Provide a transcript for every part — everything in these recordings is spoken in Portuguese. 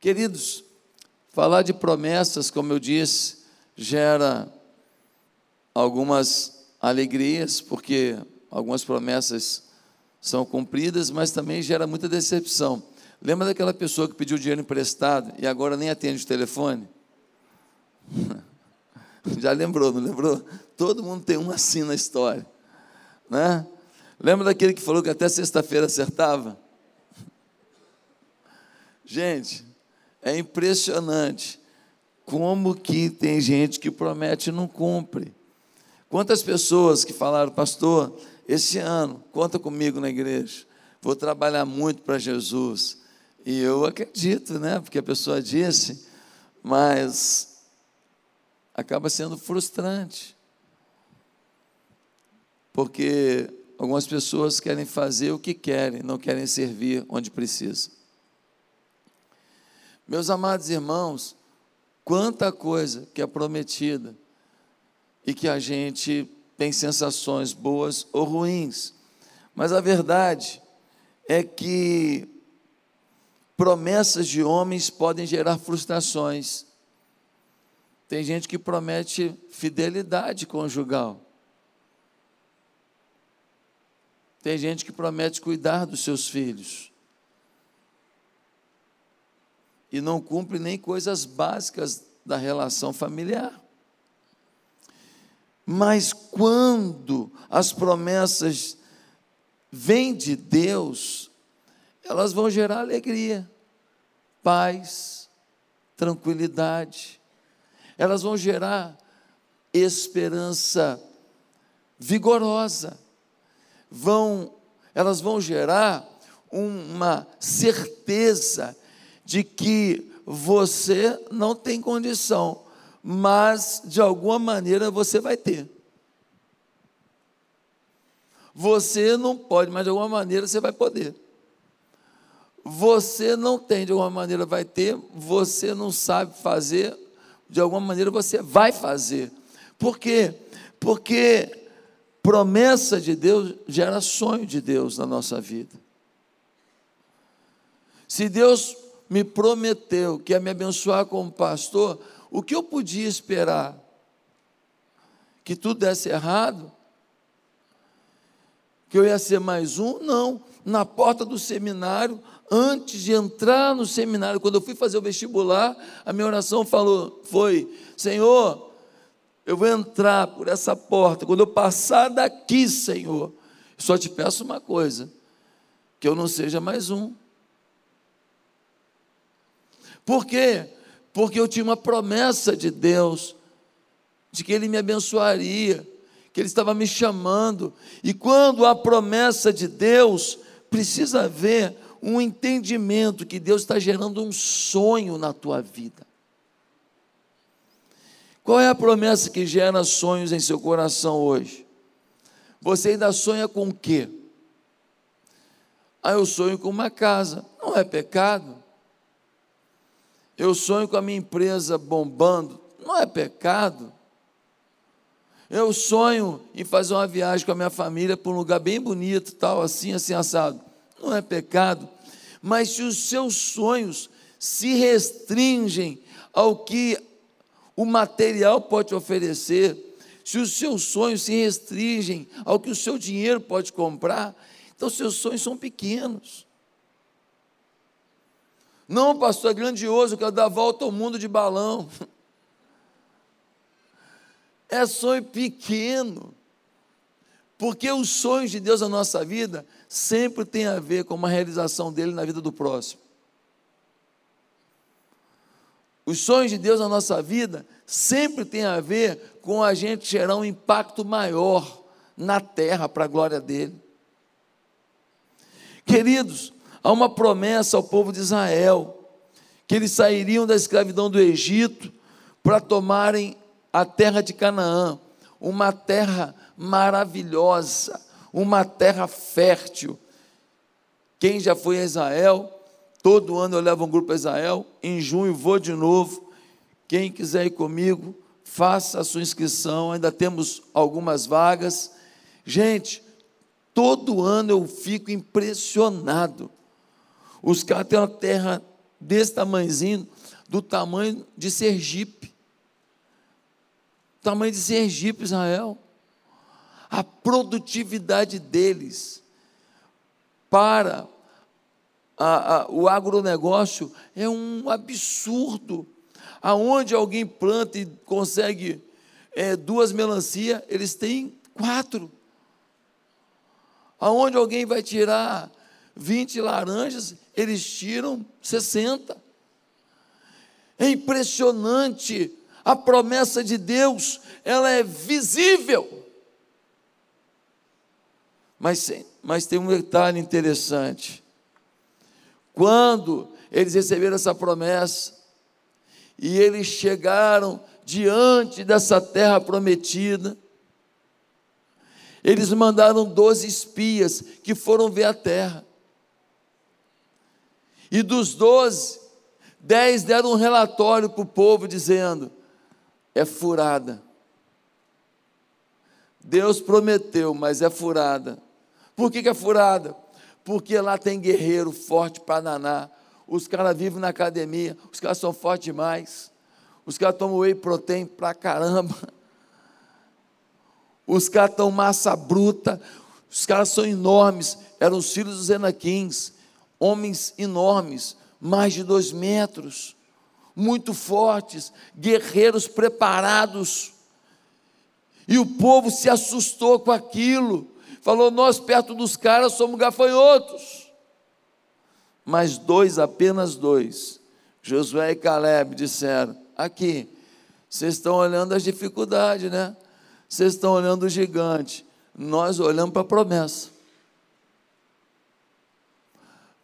Queridos, falar de promessas, como eu disse, gera algumas alegrias, porque algumas promessas são cumpridas, mas também gera muita decepção. Lembra daquela pessoa que pediu dinheiro emprestado e agora nem atende o telefone? Já lembrou, não lembrou? Todo mundo tem um assim na história. Né? Lembra daquele que falou que até sexta-feira acertava? Gente, é impressionante como que tem gente que promete e não cumpre. Quantas pessoas que falaram, pastor, esse ano, conta comigo na igreja, vou trabalhar muito para Jesus. E eu acredito, né? Porque a pessoa disse, mas acaba sendo frustrante. Porque algumas pessoas querem fazer o que querem, não querem servir onde precisa. Meus amados irmãos, quanta coisa que é prometida e que a gente tem sensações boas ou ruins, mas a verdade é que promessas de homens podem gerar frustrações. Tem gente que promete fidelidade conjugal. Tem gente que promete cuidar dos seus filhos. E não cumpre nem coisas básicas da relação familiar. Mas quando as promessas vêm de Deus, elas vão gerar alegria, paz, tranquilidade. Elas vão gerar esperança vigorosa. Vão, elas vão gerar uma certeza de que você não tem condição, mas de alguma maneira você vai ter. Você não pode, mas de alguma maneira você vai poder. Você não tem, de alguma maneira vai ter, você não sabe fazer, de alguma maneira você vai fazer. Por quê? Porque promessa de Deus gera sonho de Deus na nossa vida. Se Deus me prometeu que ia me abençoar como pastor, o que eu podia esperar? Que tudo desse errado? Que eu ia ser mais um? Não. Na porta do seminário, antes de entrar no seminário, quando eu fui fazer o vestibular, a minha oração falou, foi: Senhor, eu vou entrar por essa porta. Quando eu passar daqui, Senhor, só te peço uma coisa: que eu não seja mais um. Por quê? Porque eu tinha uma promessa de Deus, de que Ele me abençoaria, que Ele estava me chamando. E quando a promessa de Deus, precisa haver um entendimento que Deus está gerando um sonho na tua vida. Qual é a promessa que gera sonhos em seu coração hoje? Você ainda sonha com o quê? Ah, eu sonho com uma casa. Não é pecado. Eu sonho com a minha empresa bombando. Não é pecado. Eu sonho em fazer uma viagem com a minha família para um lugar bem bonito, tal, assim, assim, assado não é pecado, mas se os seus sonhos se restringem ao que o material pode oferecer, se os seus sonhos se restringem ao que o seu dinheiro pode comprar, então seus sonhos são pequenos. Não, pastor, é grandioso, eu quero dar a volta ao mundo de balão. É sonho pequeno. Porque os sonhos de Deus na nossa vida sempre tem a ver com uma realização dele na vida do próximo. Os sonhos de Deus na nossa vida sempre tem a ver com a gente gerar um impacto maior na terra para a glória dele. Queridos, há uma promessa ao povo de Israel que eles sairiam da escravidão do Egito para tomarem a terra de Canaã, uma terra maravilhosa, uma terra fértil. Quem já foi a Israel, todo ano eu levo um grupo a Israel, em junho vou de novo. Quem quiser ir comigo, faça a sua inscrição, ainda temos algumas vagas. Gente, todo ano eu fico impressionado. Os caras têm uma terra desse tamanhozinho, do tamanho de Sergipe. Tamanho de Sergipe, Israel. A produtividade deles para a, a, o agronegócio é um absurdo. Aonde alguém planta e consegue é, duas melancia, eles têm quatro. Aonde alguém vai tirar 20 laranjas, eles tiram 60. É impressionante. A promessa de Deus, ela é visível. Mas, mas tem um detalhe interessante. Quando eles receberam essa promessa, e eles chegaram diante dessa terra prometida, eles mandaram doze espias que foram ver a terra. E dos doze, dez deram um relatório para o povo dizendo: é furada. Deus prometeu, mas é furada. Por que, que é furada? Porque lá tem guerreiro forte para naná. Os caras vivem na academia, os caras são fortes demais. Os caras tomam whey protein pra caramba. Os caras estão massa bruta, os caras são enormes. Eram os filhos dos Enaquins, homens enormes, mais de dois metros, muito fortes, guerreiros preparados. E o povo se assustou com aquilo, falou: Nós, perto dos caras, somos gafanhotos. Mas dois, apenas dois, Josué e Caleb disseram: Aqui, vocês estão olhando as dificuldades, né? Vocês estão olhando o gigante, nós olhamos para a promessa.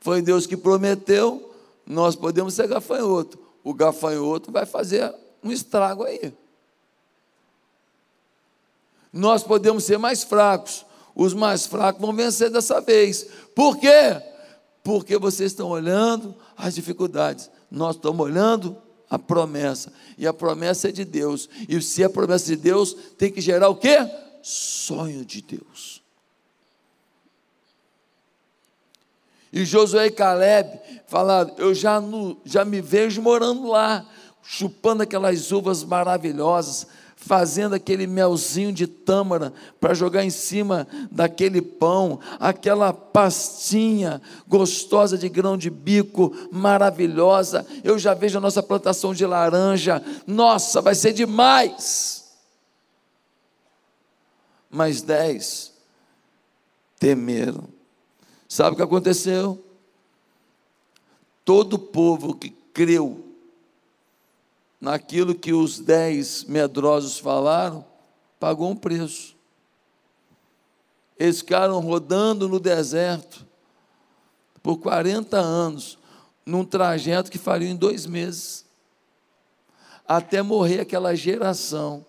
Foi Deus que prometeu, nós podemos ser gafanhoto. O gafanhoto vai fazer um estrago aí. Nós podemos ser mais fracos, os mais fracos vão vencer dessa vez. Por quê? Porque vocês estão olhando as dificuldades, nós estamos olhando a promessa. E a promessa é de Deus. E se é promessa de Deus, tem que gerar o quê? Sonho de Deus. E Josué e Caleb falaram: Eu já, no, já me vejo morando lá, chupando aquelas uvas maravilhosas, fazendo aquele melzinho de tâmara para jogar em cima daquele pão, aquela pastinha gostosa de grão de bico, maravilhosa. Eu já vejo a nossa plantação de laranja. Nossa, vai ser demais. Mas dez temeram. Sabe o que aconteceu? Todo povo que creu naquilo que os dez medrosos falaram, pagou um preço. Eles ficaram rodando no deserto por 40 anos, num trajeto que faria em dois meses, até morrer aquela geração.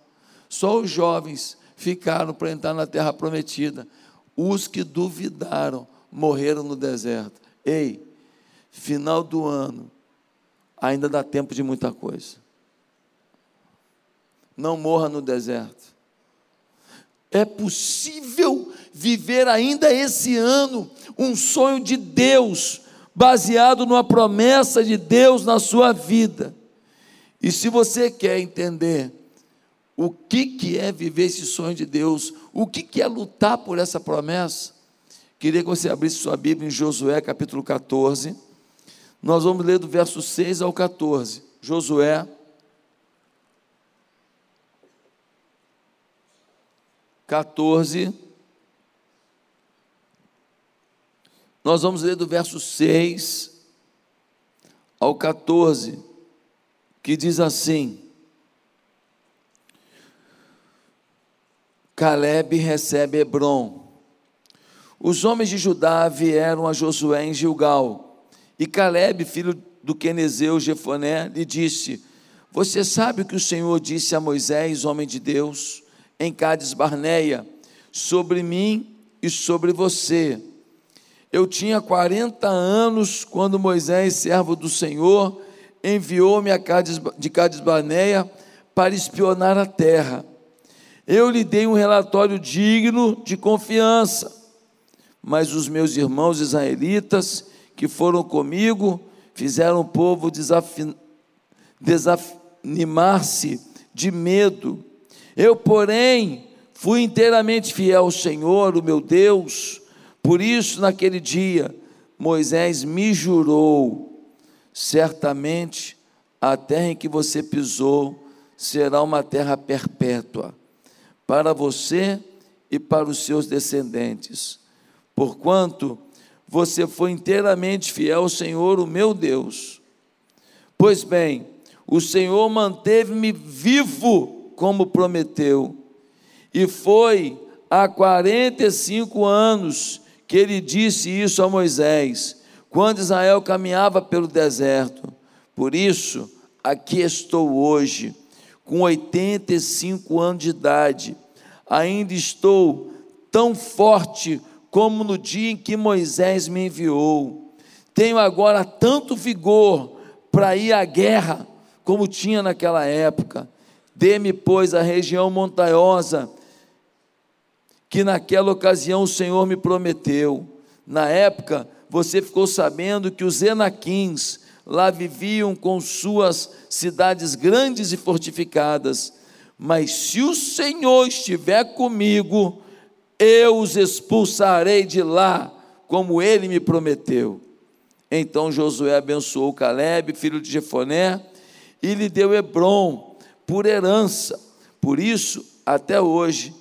Só os jovens ficaram para entrar na terra prometida. Os que duvidaram morreram no deserto. Ei, final do ano, ainda dá tempo de muita coisa não morra no deserto. É possível viver ainda esse ano um sonho de Deus, baseado numa promessa de Deus na sua vida. E se você quer entender o que, que é viver esse sonho de Deus, o que, que é lutar por essa promessa, queria que você abrisse sua Bíblia em Josué capítulo 14. Nós vamos ler do verso 6 ao 14. Josué 14. Nós vamos ler do verso 6 ao 14, que diz assim: Caleb recebe Hebron. Os homens de Judá vieram a Josué em Gilgal, e Caleb, filho do Quenezeu Jefoné, lhe disse: Você sabe o que o Senhor disse a Moisés, homem de Deus? em Cádiz Barneia, sobre mim e sobre você. Eu tinha 40 anos quando Moisés, servo do Senhor, enviou-me de Cádiz Barneia para espionar a terra. Eu lhe dei um relatório digno de confiança, mas os meus irmãos israelitas que foram comigo fizeram o povo desanimar-se de medo. Eu, porém, fui inteiramente fiel ao Senhor, o meu Deus. Por isso, naquele dia, Moisés me jurou: certamente a terra em que você pisou será uma terra perpétua para você e para os seus descendentes, porquanto você foi inteiramente fiel ao Senhor, o meu Deus. Pois bem, o Senhor manteve-me vivo como prometeu, e foi há 45 anos que ele disse isso a Moisés, quando Israel caminhava pelo deserto. Por isso, aqui estou hoje com 85 anos de idade, ainda estou tão forte como no dia em que Moisés me enviou. Tenho agora tanto vigor para ir à guerra como tinha naquela época. Dê-me, pois, a região montanhosa que naquela ocasião o Senhor me prometeu. Na época, você ficou sabendo que os Enaquins, lá viviam com suas cidades grandes e fortificadas. Mas se o Senhor estiver comigo, eu os expulsarei de lá, como ele me prometeu. Então Josué abençoou Caleb, filho de Jefoné, e lhe deu Hebron por herança. Por isso, até hoje,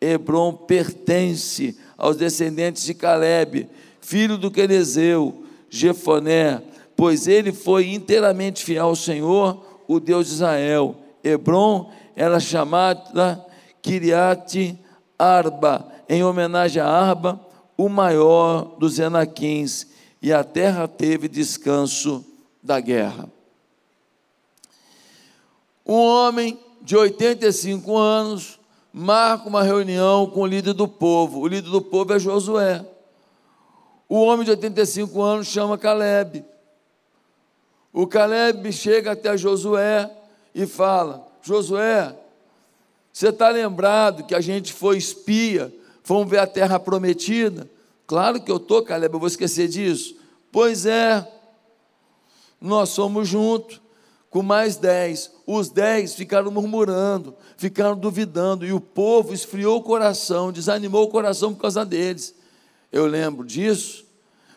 Hebron pertence aos descendentes de Caleb, filho do Quenezeu, Jefoné, pois ele foi inteiramente fiel ao Senhor, o Deus de Israel. Hebron era chamada Kiriat Arba, em homenagem a Arba, o maior dos Enaquins, e a terra teve descanso da guerra. Um homem de 85 anos marca uma reunião com o líder do povo. O líder do povo é Josué. O homem de 85 anos chama Caleb. O Caleb chega até Josué e fala: Josué, você está lembrado que a gente foi espia, fomos ver a terra prometida? Claro que eu estou, Caleb, eu vou esquecer disso. Pois é, nós somos juntos com mais dez. Os dez ficaram murmurando, ficaram duvidando, e o povo esfriou o coração, desanimou o coração por causa deles. Eu lembro disso.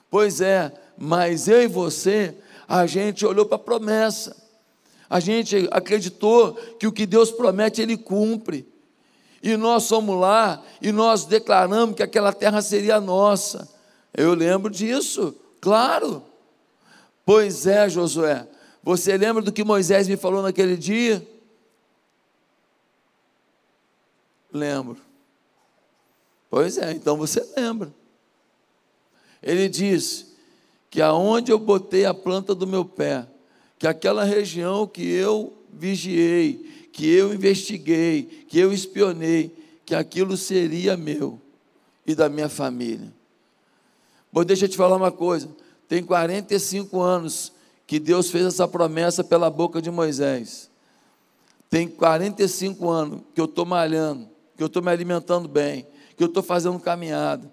Pois é, mas eu e você a gente olhou para a promessa, a gente acreditou que o que Deus promete, Ele cumpre. E nós fomos lá e nós declaramos que aquela terra seria nossa. Eu lembro disso, claro. Pois é, Josué. Você lembra do que Moisés me falou naquele dia? Lembro. Pois é, então você lembra. Ele disse: que aonde eu botei a planta do meu pé, que aquela região que eu vigiei, que eu investiguei, que eu espionei, que aquilo seria meu e da minha família. Bom, deixa eu te falar uma coisa. Tem 45 anos que Deus fez essa promessa pela boca de Moisés. Tem 45 anos que eu estou malhando, que eu estou me alimentando bem, que eu estou fazendo caminhada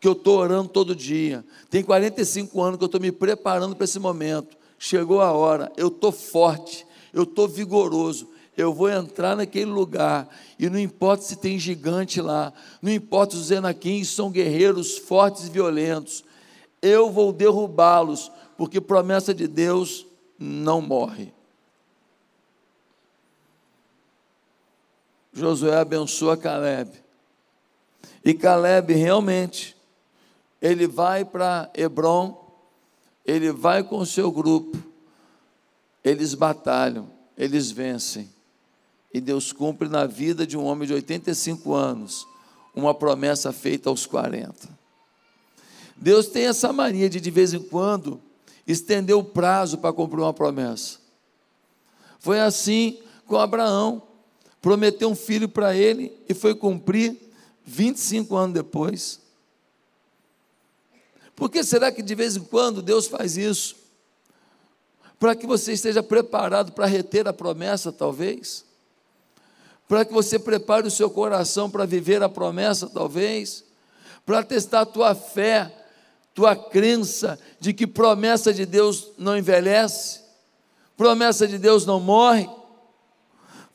que eu estou orando todo dia. Tem 45 anos que eu estou me preparando para esse momento. Chegou a hora, eu estou forte, eu estou vigoroso. Eu vou entrar naquele lugar, e não importa se tem gigante lá, não importa os enaquins são guerreiros fortes e violentos, eu vou derrubá-los, porque promessa de Deus não morre. Josué abençoa Caleb. E Caleb realmente ele vai para Hebron, ele vai com o seu grupo, eles batalham, eles vencem. E Deus cumpre na vida de um homem de 85 anos uma promessa feita aos 40. Deus tem essa mania de, de vez em quando, estender o prazo para cumprir uma promessa. Foi assim com Abraão. Prometeu um filho para ele e foi cumprir 25 anos depois. Por que será que de vez em quando Deus faz isso? Para que você esteja preparado para reter a promessa, talvez? Para que você prepare o seu coração para viver a promessa, talvez? Para testar a tua fé, tua crença de que promessa de Deus não envelhece, promessa de Deus não morre.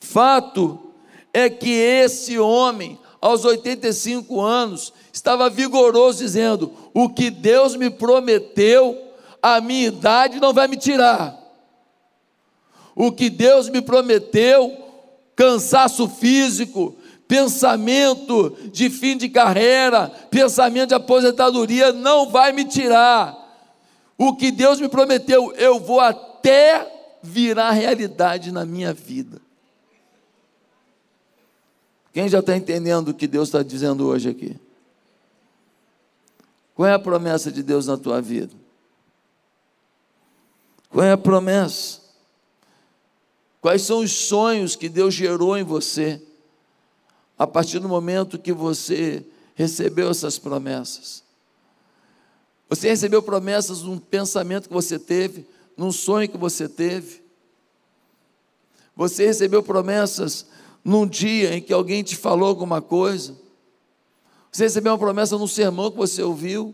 Fato é que esse homem, aos 85 anos, estava vigoroso, dizendo: O que Deus me prometeu, a minha idade não vai me tirar. O que Deus me prometeu, cansaço físico, pensamento de fim de carreira, pensamento de aposentadoria, não vai me tirar. O que Deus me prometeu, eu vou até virar realidade na minha vida. Quem já está entendendo o que Deus está dizendo hoje aqui? Qual é a promessa de Deus na tua vida? Qual é a promessa? Quais são os sonhos que Deus gerou em você a partir do momento que você recebeu essas promessas? Você recebeu promessas num pensamento que você teve, num sonho que você teve. Você recebeu promessas num dia em que alguém te falou alguma coisa. Você recebeu uma promessa num sermão que você ouviu,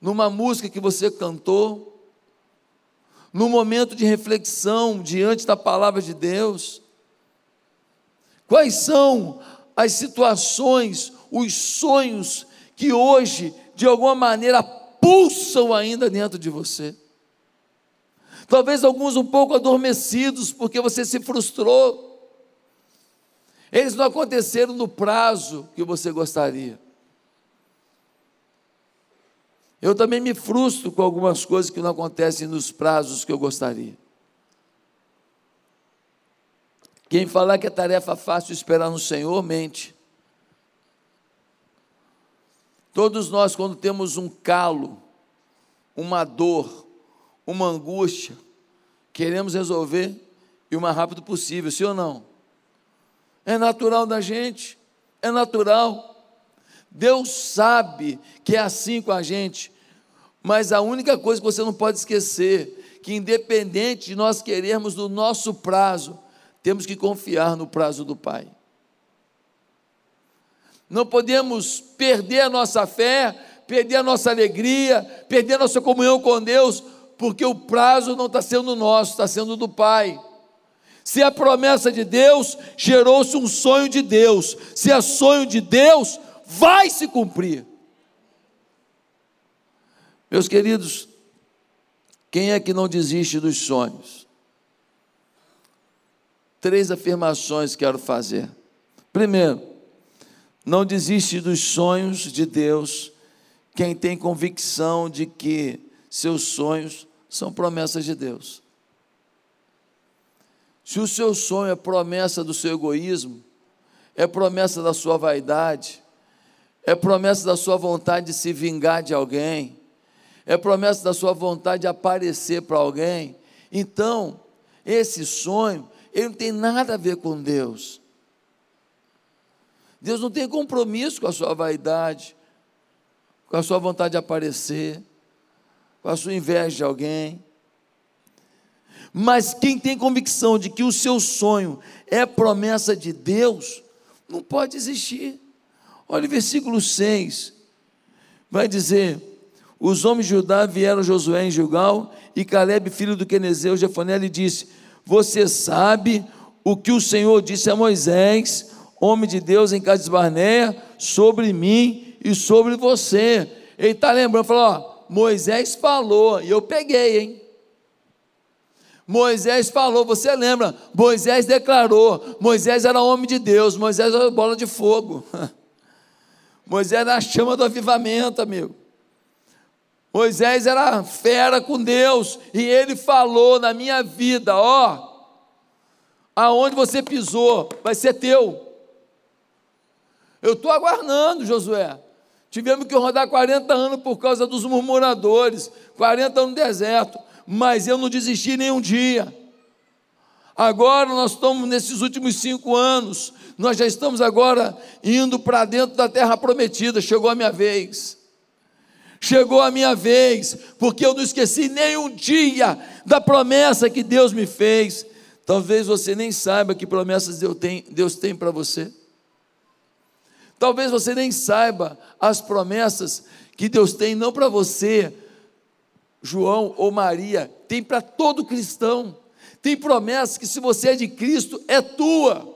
numa música que você cantou, num momento de reflexão diante da palavra de Deus. Quais são as situações, os sonhos que hoje, de alguma maneira, pulsam ainda dentro de você? Talvez alguns um pouco adormecidos, porque você se frustrou. Eles não aconteceram no prazo que você gostaria. Eu também me frustro com algumas coisas que não acontecem nos prazos que eu gostaria. Quem falar que é tarefa fácil esperar no Senhor, mente. Todos nós, quando temos um calo, uma dor, uma angústia, queremos resolver e o mais rápido possível, sim ou não? É natural da gente, é natural. Deus sabe que é assim com a gente, mas a única coisa que você não pode esquecer, que independente de nós querermos no nosso prazo, temos que confiar no prazo do Pai. Não podemos perder a nossa fé, perder a nossa alegria, perder a nossa comunhão com Deus, porque o prazo não está sendo nosso, está sendo do Pai. Se a promessa de Deus, gerou-se um sonho de Deus. Se é sonho de Deus, vai se cumprir. Meus queridos, quem é que não desiste dos sonhos? Três afirmações quero fazer. Primeiro, não desiste dos sonhos de Deus quem tem convicção de que seus sonhos são promessas de Deus. Se o seu sonho é promessa do seu egoísmo, é promessa da sua vaidade, é promessa da sua vontade de se vingar de alguém, é promessa da sua vontade de aparecer para alguém, então, esse sonho, ele não tem nada a ver com Deus. Deus não tem compromisso com a sua vaidade, com a sua vontade de aparecer, com a sua inveja de alguém. Mas quem tem convicção de que o seu sonho é promessa de Deus, não pode existir. Olha o versículo 6. Vai dizer: Os homens de Judá vieram Josué em Gilgal, e Caleb, filho do Quenezeu, Jefoné, lhe disse: Você sabe o que o Senhor disse a Moisés, homem de Deus em Cades Barneia, sobre mim e sobre você. Ele está lembrando, falou: ó, Moisés falou, e eu peguei, hein? Moisés falou, você lembra? Moisés declarou. Moisés era homem de Deus, Moisés era bola de fogo. Moisés era a chama do avivamento, amigo. Moisés era fera com Deus, e ele falou na minha vida: ó, aonde você pisou, vai ser teu. Eu estou aguardando, Josué. Tivemos que rodar 40 anos por causa dos murmuradores, 40 anos no deserto mas eu não desisti nenhum dia. Agora nós estamos nesses últimos cinco anos, nós já estamos agora indo para dentro da terra prometida. Chegou a minha vez. Chegou a minha vez, porque eu não esqueci nenhum dia da promessa que Deus me fez. Talvez você nem saiba que promessas Deus tem, Deus tem para você. Talvez você nem saiba as promessas que Deus tem não para você, João ou Maria, tem para todo cristão. Tem promessas que, se você é de Cristo, é tua.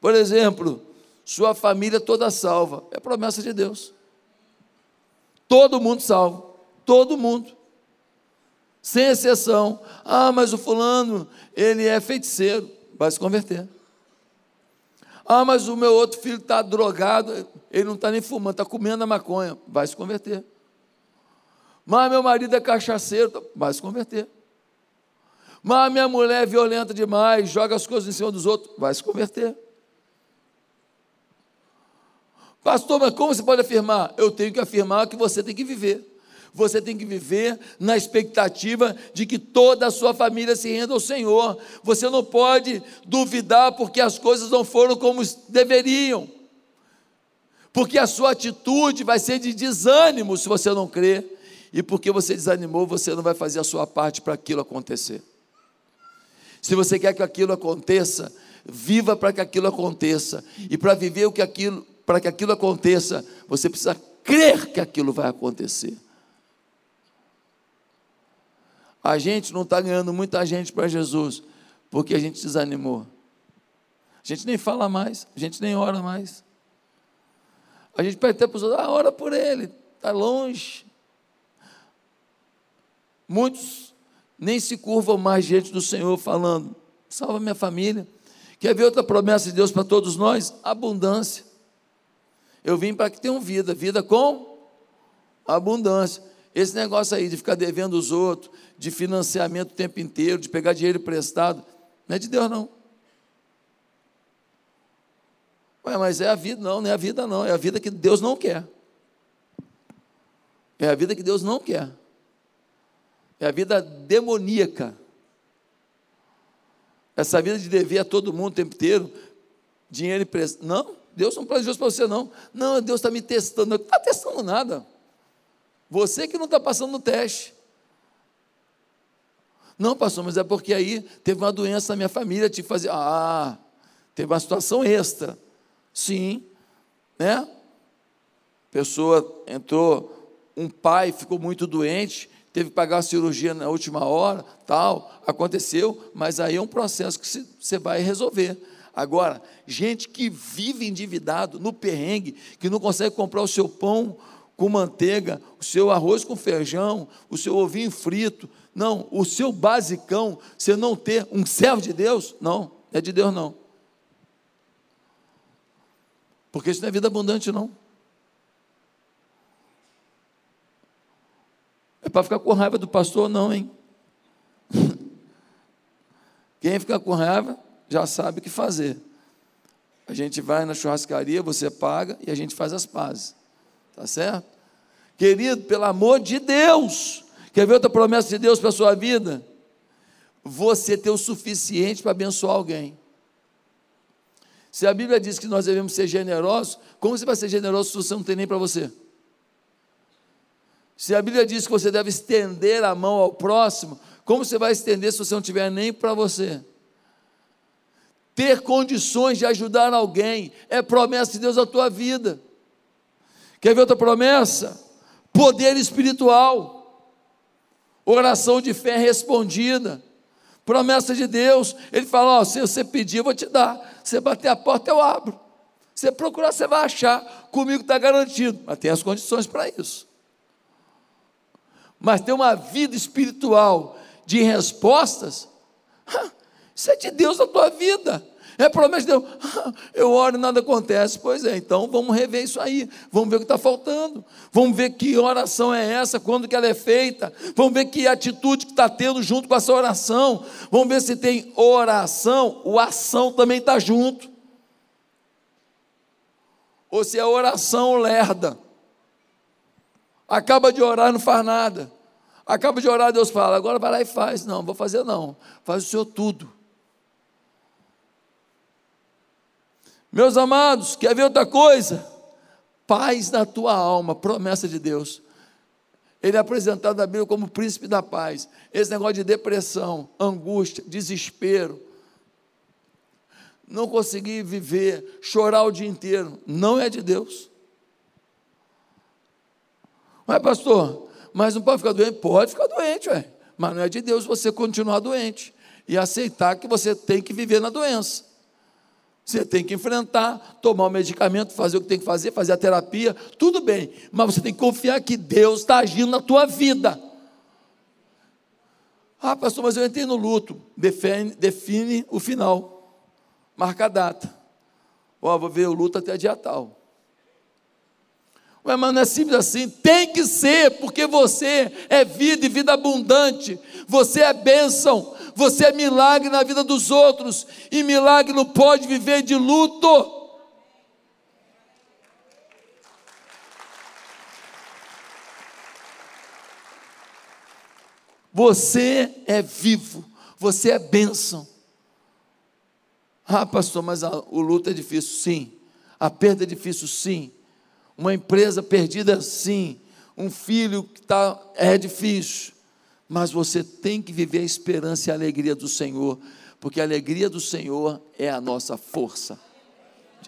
Por exemplo, sua família toda salva, é promessa de Deus. Todo mundo salvo, todo mundo, sem exceção. Ah, mas o fulano, ele é feiticeiro, vai se converter. Ah, mas o meu outro filho está drogado, ele não está nem fumando, está comendo a maconha, vai se converter. Mas meu marido é cachaceiro, vai se converter. Mas minha mulher é violenta demais, joga as coisas em cima dos outros, vai se converter. Pastor, mas como você pode afirmar? Eu tenho que afirmar que você tem que viver. Você tem que viver na expectativa de que toda a sua família se renda ao Senhor. Você não pode duvidar porque as coisas não foram como deveriam. Porque a sua atitude vai ser de desânimo se você não crer. E porque você desanimou, você não vai fazer a sua parte para aquilo acontecer. Se você quer que aquilo aconteça, viva para que aquilo aconteça. E para viver o que aquilo, para que aquilo aconteça, você precisa crer que aquilo vai acontecer. A gente não está ganhando muita gente para Jesus, porque a gente desanimou. A gente nem fala mais, a gente nem ora mais. A gente pede até para os outros, ah, ora por ele, está longe. Muitos nem se curvam mais diante do Senhor, falando: salva minha família. Quer ver outra promessa de Deus para todos nós? Abundância. Eu vim para que tenham vida, vida com abundância. Esse negócio aí de ficar devendo os outros, de financiamento o tempo inteiro, de pegar dinheiro emprestado, não é de Deus, não. Ué, mas é a vida, não, não é a vida, não, é a vida que Deus não quer. É a vida que Deus não quer. É a vida demoníaca. Essa vida de dever a todo mundo o tempo inteiro, dinheiro emprestado. Não, Deus não planejou isso para você, não. Não, Deus está me testando. Não está testando nada. Você que não está passando no teste. Não, pastor, mas é porque aí teve uma doença na minha família, que fazer. Ah, teve uma situação extra. Sim, né? Pessoa entrou, um pai ficou muito doente, teve que pagar a cirurgia na última hora, tal, aconteceu, mas aí é um processo que você vai resolver. Agora, gente que vive endividado, no perrengue, que não consegue comprar o seu pão, com manteiga, o seu arroz com feijão, o seu ovinho frito. Não, o seu basicão, você não ter um servo de Deus, não, é de Deus não. Porque isso não é vida abundante, não. É para ficar com raiva do pastor, não, hein? Quem ficar com raiva já sabe o que fazer. A gente vai na churrascaria, você paga e a gente faz as pazes. Tá certo? Querido, pelo amor de Deus, quer ver outra promessa de Deus para a sua vida? Você ter o suficiente para abençoar alguém. Se a Bíblia diz que nós devemos ser generosos, como você vai ser generoso se você não tem nem para você? Se a Bíblia diz que você deve estender a mão ao próximo, como você vai estender se você não tiver nem para você? Ter condições de ajudar alguém é promessa de Deus à tua vida. Quer ver outra promessa? Poder espiritual, oração de fé respondida, promessa de Deus. Ele fala: se você pedir, eu vou te dar. Você bater a porta, eu abro. Você procurar, você vai achar. Comigo está garantido. Mas tem as condições para isso. Mas ter uma vida espiritual de respostas, isso é de Deus na tua vida. É promessa de Deus. Eu oro e nada acontece. Pois é, então vamos rever isso aí. Vamos ver o que está faltando. Vamos ver que oração é essa, quando que ela é feita. Vamos ver que atitude que está tendo junto com essa oração. Vamos ver se tem oração, o ação também está junto. Ou se é oração lerda. Acaba de orar, não faz nada. Acaba de orar, Deus fala, agora vai lá e faz. Não, vou fazer não. Faz o seu tudo. Meus amados, quer ver outra coisa? Paz na tua alma, promessa de Deus. Ele é apresentado na Bíblia como príncipe da paz. Esse negócio de depressão, angústia, desespero, não conseguir viver, chorar o dia inteiro, não é de Deus. Mas, pastor, mas não pode ficar doente? Pode ficar doente, ué. Mas não é de Deus você continuar doente e aceitar que você tem que viver na doença. Você tem que enfrentar, tomar o medicamento, fazer o que tem que fazer, fazer a terapia, tudo bem, mas você tem que confiar que Deus está agindo na tua vida. Ah, pastor, mas eu entrei no luto. Define, define o final, marca a data. Ó, oh, vou ver o luto até dia tal. Ué, mas não é simples assim. Tem que ser, porque você é vida e vida abundante. Você é bênção. Você é milagre na vida dos outros. E milagre não pode viver de luto. Você é vivo. Você é bênção. Ah, pastor, mas a, o luto é difícil. Sim. A perda é difícil. Sim uma empresa perdida, sim. Um filho que está. É difícil. Mas você tem que viver a esperança e a alegria do Senhor, porque a alegria do Senhor é a nossa força.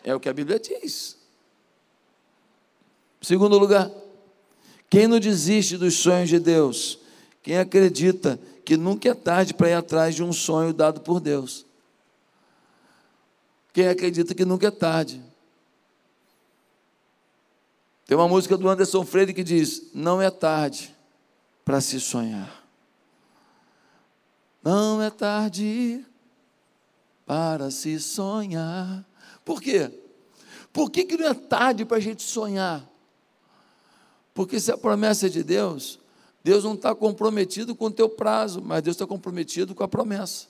É o que a Bíblia diz. Segundo lugar, quem não desiste dos sonhos de Deus? Quem acredita que nunca é tarde para ir atrás de um sonho dado por Deus? Quem acredita que nunca é tarde? Tem uma música do Anderson Freire que diz: Não é tarde para se sonhar. Não é tarde para se sonhar. Por quê? Por que, que não é tarde para a gente sonhar? Porque se a promessa é de Deus, Deus não está comprometido com o teu prazo, mas Deus está comprometido com a promessa.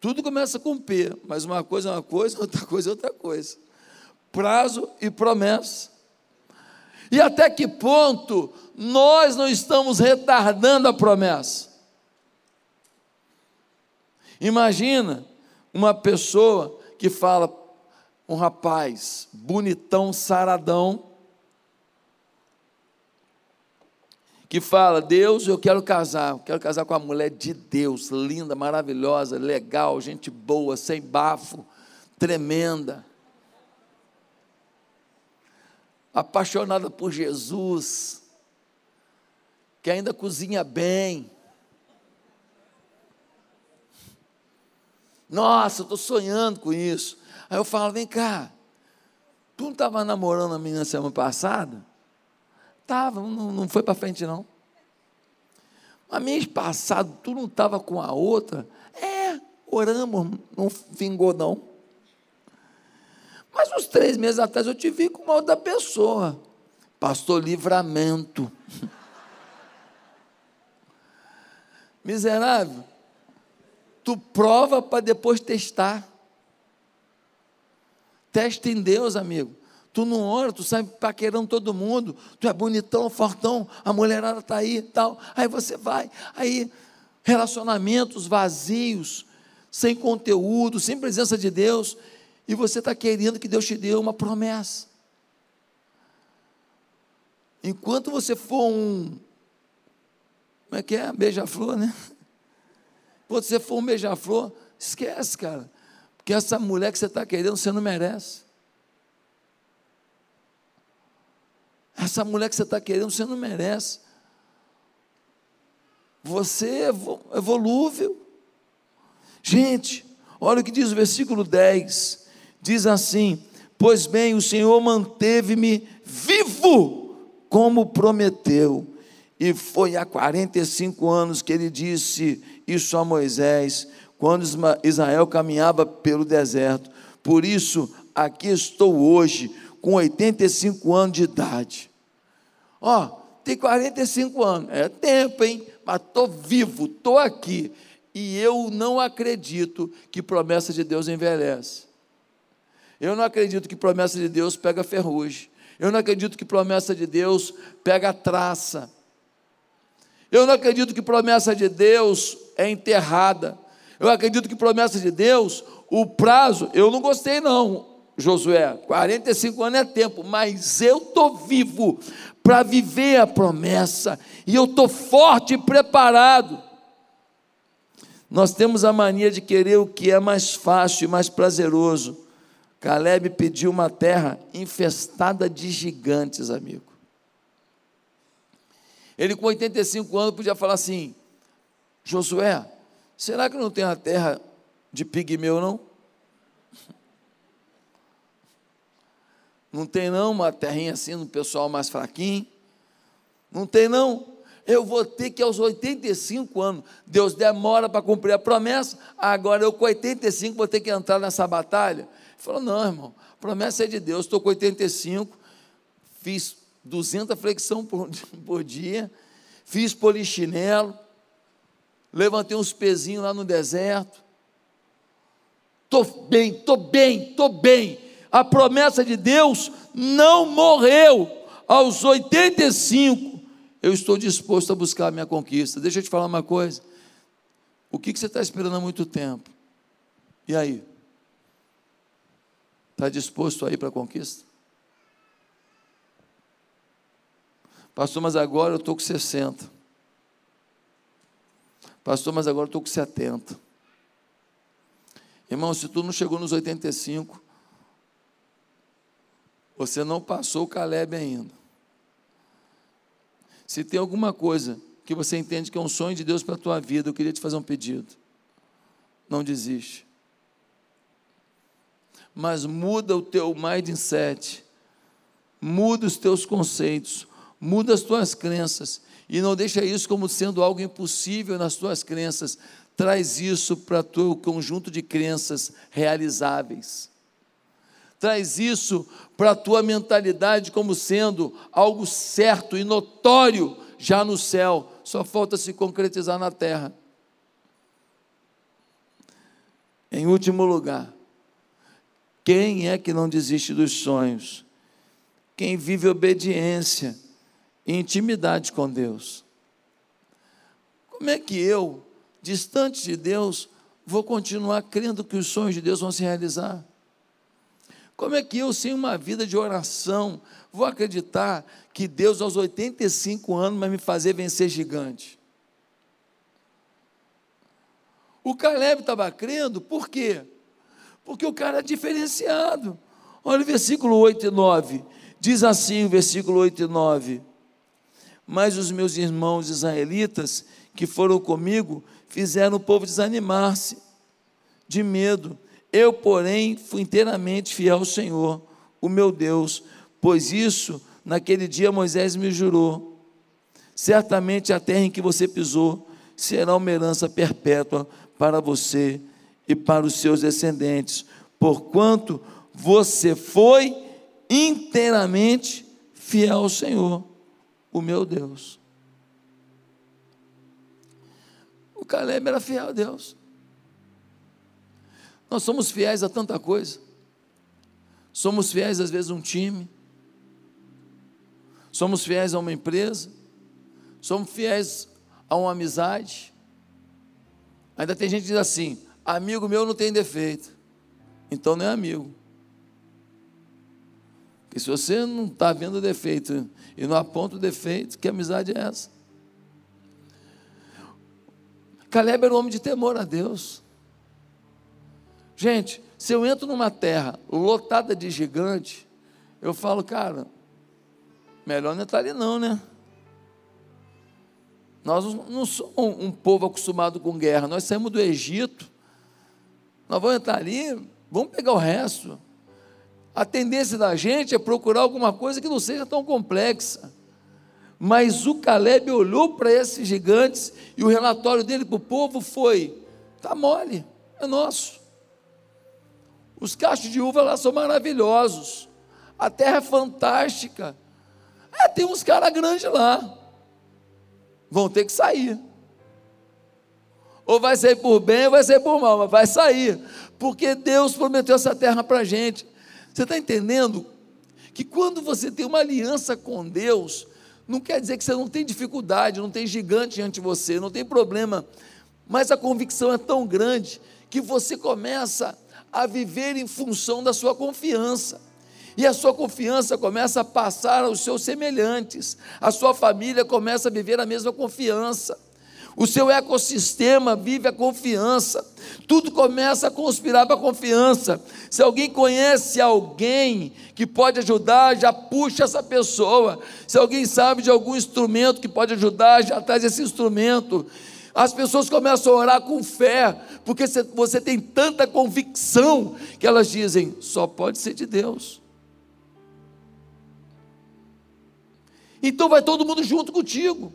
Tudo começa com P, mas uma coisa é uma coisa, outra coisa é outra coisa prazo e promessa. E até que ponto nós não estamos retardando a promessa? Imagina uma pessoa que fala, um rapaz bonitão, saradão, que fala: Deus, eu quero casar, quero casar com a mulher de Deus, linda, maravilhosa, legal, gente boa, sem bafo, tremenda apaixonada por Jesus, que ainda cozinha bem. Nossa, eu estou sonhando com isso. Aí eu falo: vem cá, tu não estava namorando a menina semana passada? Estava, não, não foi para frente não. Mas mês passado, tu não estava com a outra? É, oramos, não vingou não. Mas uns três meses atrás eu te vi com uma outra pessoa. Pastor Livramento. Miserável. Tu prova para depois testar. Testa em Deus, amigo. Tu não ora, tu sai paquerando todo mundo. Tu é bonitão, fortão, a mulherada está aí tal. Aí você vai. Aí, relacionamentos vazios, sem conteúdo, sem presença de Deus e você está querendo que Deus te dê uma promessa. Enquanto você for um. Como é que é? Beija-flor, né? Enquanto você for um beija-flor, esquece, cara. Porque essa mulher que você está querendo, você não merece. Essa mulher que você está querendo, você não merece. Você é volúvel. Gente, olha o que diz o versículo 10 diz assim: Pois bem, o Senhor manteve-me vivo, como prometeu. E foi há 45 anos que ele disse isso a Moisés, quando Israel caminhava pelo deserto. Por isso, aqui estou hoje, com 85 anos de idade. Ó, tem 45 anos, é tempo, hein? Mas estou vivo, estou aqui. E eu não acredito que promessa de Deus envelhece. Eu não acredito que promessa de Deus pega ferrugem. Eu não acredito que promessa de Deus pega traça. Eu não acredito que promessa de Deus é enterrada. Eu acredito que promessa de Deus, o prazo, eu não gostei não, Josué. 45 anos é tempo, mas eu estou vivo para viver a promessa. E eu estou forte e preparado. Nós temos a mania de querer o que é mais fácil e mais prazeroso Caleb pediu uma terra infestada de gigantes, amigo. Ele, com 85 anos, podia falar assim: Josué, será que não tem uma terra de pigmeu, não? Não tem, não, uma terrinha assim, no pessoal mais fraquinho? Não tem, não? Eu vou ter que, aos 85 anos, Deus demora para cumprir a promessa, agora eu, com 85, vou ter que entrar nessa batalha. Ele falou: não, irmão, a promessa é de Deus, estou com 85, fiz 200 flexão por, por dia, fiz polichinelo, levantei uns pezinhos lá no deserto. Estou bem, estou bem, estou bem. A promessa de Deus não morreu. Aos 85, eu estou disposto a buscar a minha conquista. Deixa eu te falar uma coisa. O que, você está esperando há muito tempo? E aí? Está disposto a ir para a conquista? Pastor, mas agora eu estou com 60. Pastor, mas agora eu estou com 70. Irmão, se tu não chegou nos 85, você não passou o Caleb ainda. Se tem alguma coisa que você entende que é um sonho de Deus para a tua vida, eu queria te fazer um pedido. Não desiste. Mas muda o teu mindset. Muda os teus conceitos. Muda as tuas crenças e não deixa isso como sendo algo impossível nas tuas crenças. Traz isso para o teu conjunto de crenças realizáveis. Traz isso para a tua mentalidade como sendo algo certo e notório já no céu, só falta se concretizar na terra. Em último lugar, quem é que não desiste dos sonhos? Quem vive obediência intimidade com Deus. Como é que eu, distante de Deus, vou continuar crendo que os sonhos de Deus vão se realizar? Como é que eu, sem uma vida de oração, vou acreditar que Deus, aos 85 anos, vai me fazer vencer gigante? O Caleb estava crendo, por quê? Porque o cara é diferenciado. Olha o versículo 8 e 9. Diz assim o versículo 8 e 9: mas os meus irmãos israelitas que foram comigo fizeram o povo desanimar-se de medo. Eu, porém, fui inteiramente fiel ao Senhor, o meu Deus, pois isso naquele dia Moisés me jurou. Certamente a terra em que você pisou será uma herança perpétua para você e para os seus descendentes, porquanto você foi inteiramente fiel ao Senhor o meu Deus. O Caleb era fiel a Deus. Nós somos fiéis a tanta coisa. Somos fiéis, às vezes, a um time. Somos fiéis a uma empresa. Somos fiéis a uma amizade. Ainda tem gente que diz assim: amigo meu não tem defeito. Então não é amigo. Porque se você não está vendo defeito e não aponta o defeito, que amizade é essa? Caleb era um homem de temor a Deus. Gente, se eu entro numa terra lotada de gigante, eu falo, cara, melhor não entrar ali não, né? Nós não somos um povo acostumado com guerra, nós saímos do Egito, nós vamos entrar ali, vamos pegar o resto a tendência da gente é procurar alguma coisa que não seja tão complexa. Mas o Caleb olhou para esses gigantes e o relatório dele para o povo foi: está mole, é nosso. Os cachos de uva lá são maravilhosos, a terra é fantástica. É, tem uns caras grandes lá, vão ter que sair. Ou vai sair por bem ou vai sair por mal, mas vai sair, porque Deus prometeu essa terra para a gente. Você está entendendo que quando você tem uma aliança com Deus, não quer dizer que você não tem dificuldade, não tem gigante diante de você, não tem problema, mas a convicção é tão grande que você começa a viver em função da sua confiança. E a sua confiança começa a passar aos seus semelhantes, a sua família começa a viver a mesma confiança. O seu ecossistema vive a confiança. Tudo começa a conspirar para a confiança. Se alguém conhece alguém que pode ajudar, já puxa essa pessoa. Se alguém sabe de algum instrumento que pode ajudar, já traz esse instrumento. As pessoas começam a orar com fé, porque você tem tanta convicção que elas dizem: só pode ser de Deus. Então vai todo mundo junto contigo.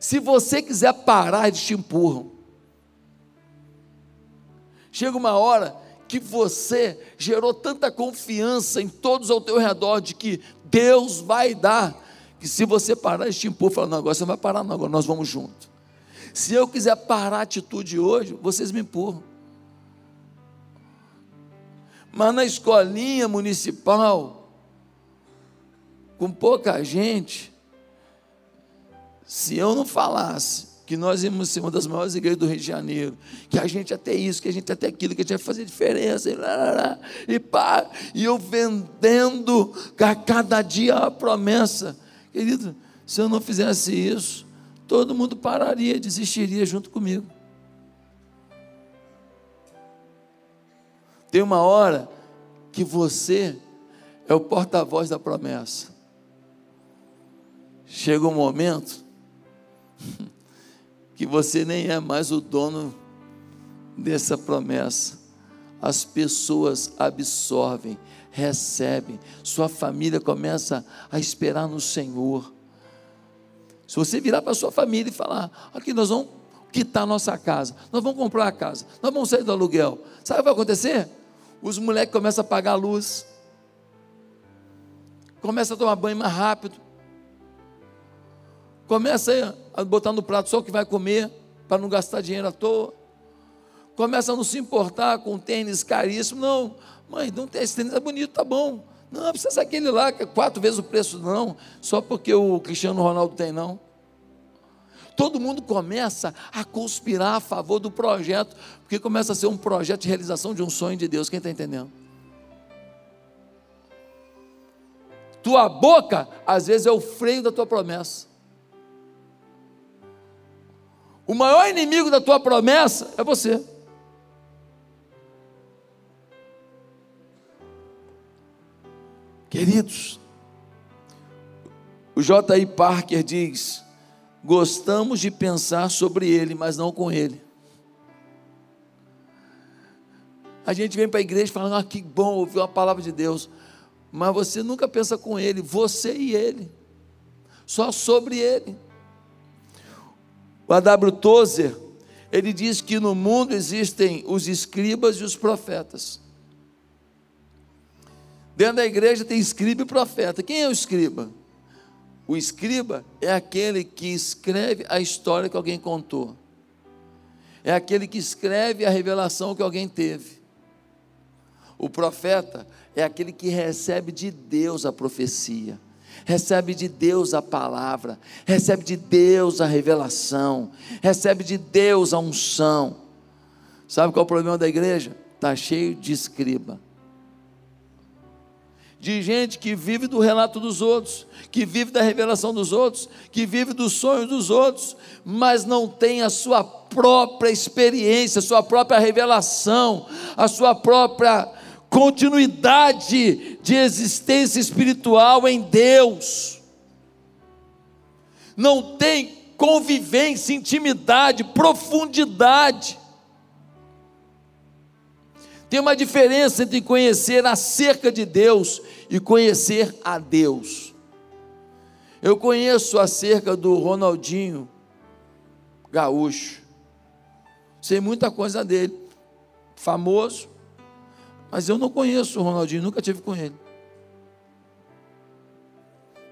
Se você quiser parar, eles te empurram. Chega uma hora que você gerou tanta confiança em todos ao teu redor de que Deus vai dar, que se você parar, eles te empurram, falam, não, agora você não vai parar não, agora nós vamos juntos. Se eu quiser parar a atitude hoje, vocês me empurram. Mas na escolinha municipal, com pouca gente, se eu não falasse que nós íamos ser uma das maiores igrejas do Rio de Janeiro, que a gente até isso, que a gente até aquilo, que a gente vai fazer diferença, e, lá, lá, lá, e pá, e eu vendendo a cada dia a promessa. Querido, se eu não fizesse isso, todo mundo pararia, desistiria junto comigo. Tem uma hora que você é o porta-voz da promessa. Chega um momento que você nem é mais o dono dessa promessa. As pessoas absorvem, recebem, sua família começa a esperar no Senhor. Se você virar para sua família e falar: aqui nós vamos quitar nossa casa, nós vamos comprar a casa, nós vamos sair do aluguel, sabe o que vai acontecer? Os moleques começam a apagar a luz, começam a tomar banho mais rápido, começa a botar no prato só o que vai comer, para não gastar dinheiro à toa, começa a não se importar com tênis caríssimo, não, mãe, não tem esse tênis é bonito, tá bom, não, precisa ser aquele lá, que é quatro vezes o preço, não, só porque o Cristiano Ronaldo tem, não. Todo mundo começa a conspirar a favor do projeto, porque começa a ser um projeto de realização de um sonho de Deus. Quem está entendendo? Tua boca, às vezes, é o freio da tua promessa. O maior inimigo da tua promessa é você. Queridos, o J.I. Parker diz: gostamos de pensar sobre ele, mas não com ele. A gente vem para a igreja falando, ah, que bom ouvir uma palavra de Deus, mas você nunca pensa com ele, você e ele, só sobre ele. O A.W. Tozer, ele diz que no mundo existem os escribas e os profetas. Dentro da igreja tem escriba e profeta. Quem é o escriba? O escriba é aquele que escreve a história que alguém contou. É aquele que escreve a revelação que alguém teve. O profeta é aquele que recebe de Deus a profecia, recebe de Deus a palavra, recebe de Deus a revelação, recebe de Deus a unção. Sabe qual é o problema da igreja? Está cheio de escriba de gente que vive do relato dos outros, que vive da revelação dos outros, que vive dos sonhos dos outros, mas não tem a sua própria experiência, a sua própria revelação, a sua própria continuidade de existência espiritual em Deus. Não tem convivência, intimidade, profundidade. Tem uma diferença entre conhecer acerca de Deus e conhecer a Deus. Eu conheço acerca do Ronaldinho Gaúcho. Sei muita coisa dele. Famoso. Mas eu não conheço o Ronaldinho, nunca tive com ele.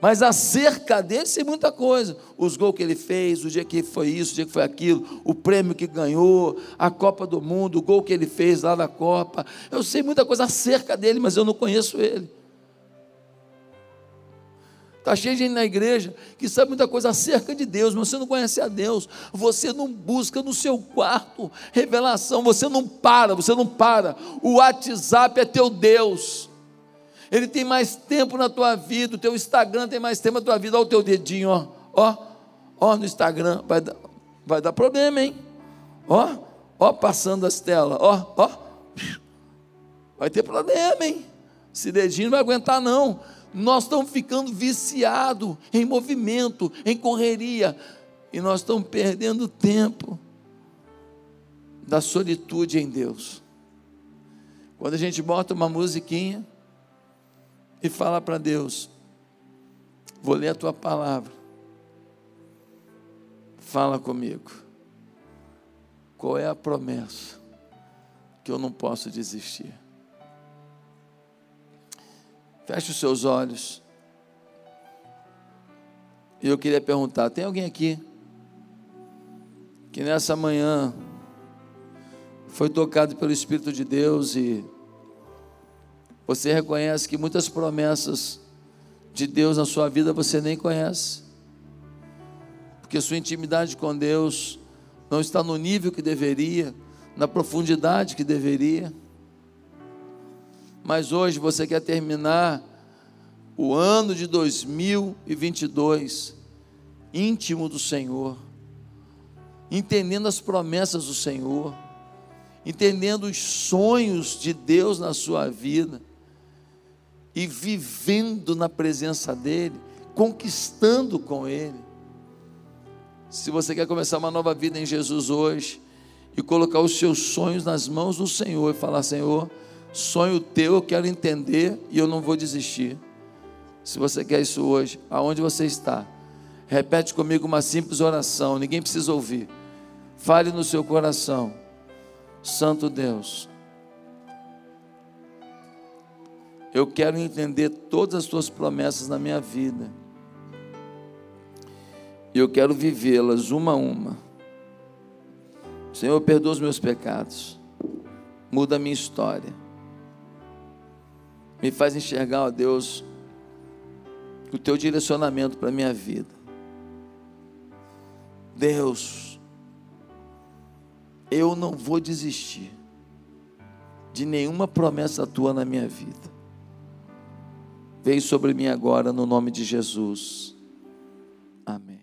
Mas acerca dele sei muita coisa. Os gols que ele fez, o dia que foi isso, o dia que foi aquilo, o prêmio que ganhou, a Copa do Mundo, o gol que ele fez lá na Copa. Eu sei muita coisa acerca dele, mas eu não conheço ele. Está cheio de gente na igreja que sabe muita coisa acerca de Deus, mas você não conhece a Deus. Você não busca no seu quarto revelação, você não para, você não para. O WhatsApp é teu Deus. Ele tem mais tempo na tua vida, o teu Instagram tem mais tempo na tua vida. Olha o teu dedinho, ó, ó, ó no Instagram, vai, vai dar problema, hein? Ó, ó, passando as telas, ó, ó. Vai ter problema, hein? Esse dedinho não vai aguentar, não. Nós estamos ficando viciados em movimento, em correria, e nós estamos perdendo tempo da solitude em Deus. Quando a gente bota uma musiquinha e fala para Deus: Vou ler a tua palavra, fala comigo. Qual é a promessa que eu não posso desistir? Feche os seus olhos. E eu queria perguntar: tem alguém aqui que nessa manhã foi tocado pelo Espírito de Deus e você reconhece que muitas promessas de Deus na sua vida você nem conhece, porque sua intimidade com Deus não está no nível que deveria, na profundidade que deveria. Mas hoje você quer terminar o ano de 2022 íntimo do Senhor, entendendo as promessas do Senhor, entendendo os sonhos de Deus na sua vida e vivendo na presença dEle, conquistando com Ele. Se você quer começar uma nova vida em Jesus hoje e colocar os seus sonhos nas mãos do Senhor e falar: Senhor, sonho teu, eu quero entender e eu não vou desistir. Se você quer isso hoje, aonde você está, repete comigo uma simples oração, ninguém precisa ouvir. Fale no seu coração, Santo Deus, Eu quero entender todas as tuas promessas na minha vida. E eu quero vivê-las uma a uma. Senhor, perdoa os meus pecados. Muda a minha história. Me faz enxergar, ó Deus, o teu direcionamento para a minha vida. Deus, eu não vou desistir de nenhuma promessa tua na minha vida. Vem sobre mim agora, no nome de Jesus. Amém.